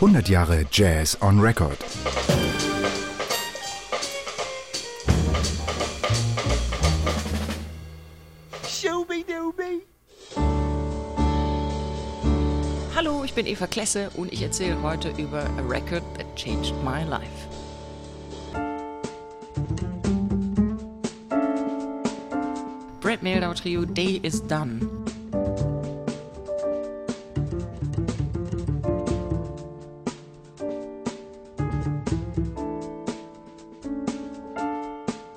100 Jahre Jazz on Record. Hallo, ich bin Eva Klesse und ich erzähle heute über A Record That Changed My Life. Brad Mehldau Trio Day is Done.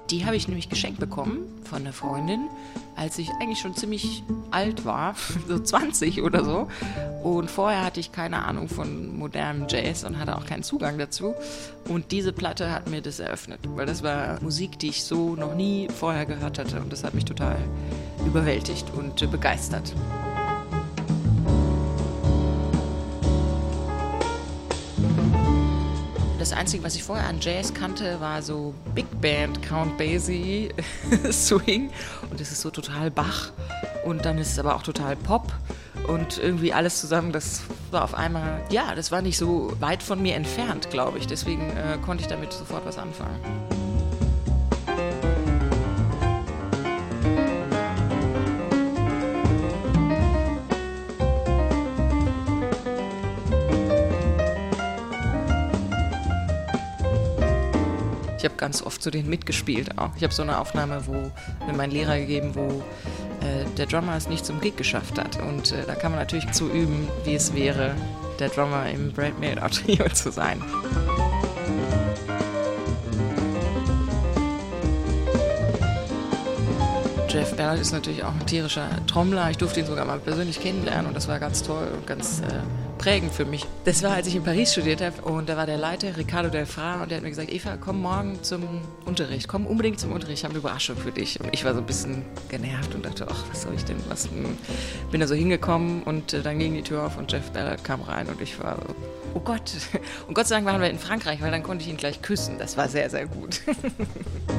Die habe ich nämlich geschenkt bekommen von einer Freundin, als ich eigentlich schon ziemlich alt war, so 20 oder so. Und vorher hatte ich keine Ahnung von modernem Jazz und hatte auch keinen Zugang dazu. Und diese Platte hat mir das eröffnet, weil das war Musik, die ich so noch nie vorher gehört hatte. Und das hat mich total überwältigt und begeistert. Das Einzige, was ich vorher an Jazz kannte, war so Big Band, Count Basie, Swing. Und das ist so total Bach. Und dann ist es aber auch total Pop. Und irgendwie alles zusammen, das war auf einmal, ja, das war nicht so weit von mir entfernt, glaube ich. Deswegen äh, konnte ich damit sofort was anfangen. Ich habe ganz oft zu denen mitgespielt auch. Ich habe so eine Aufnahme, wo mir mein Lehrer gegeben, wo äh, der Drummer es nicht zum Gig geschafft hat. Und äh, da kann man natürlich zu üben, wie es wäre, der Drummer im Brad Mehldau Trio zu sein. Jeff Ballard ist natürlich auch ein tierischer Trommler. Ich durfte ihn sogar mal persönlich kennenlernen und das war ganz toll und ganz äh, prägend für mich. Das war, als ich in Paris studiert habe und da war der Leiter Ricardo Delfra und der hat mir gesagt, Eva, komm morgen zum Unterricht, komm unbedingt zum Unterricht, ich habe eine Überraschung für dich. Und ich war so ein bisschen genervt und dachte, ach, was soll ich denn, was, bin da so hingekommen und äh, dann ging die Tür auf und Jeff Ballard kam rein und ich war so, oh Gott. Und Gott sei Dank waren wir in Frankreich, weil dann konnte ich ihn gleich küssen. Das war sehr, sehr gut.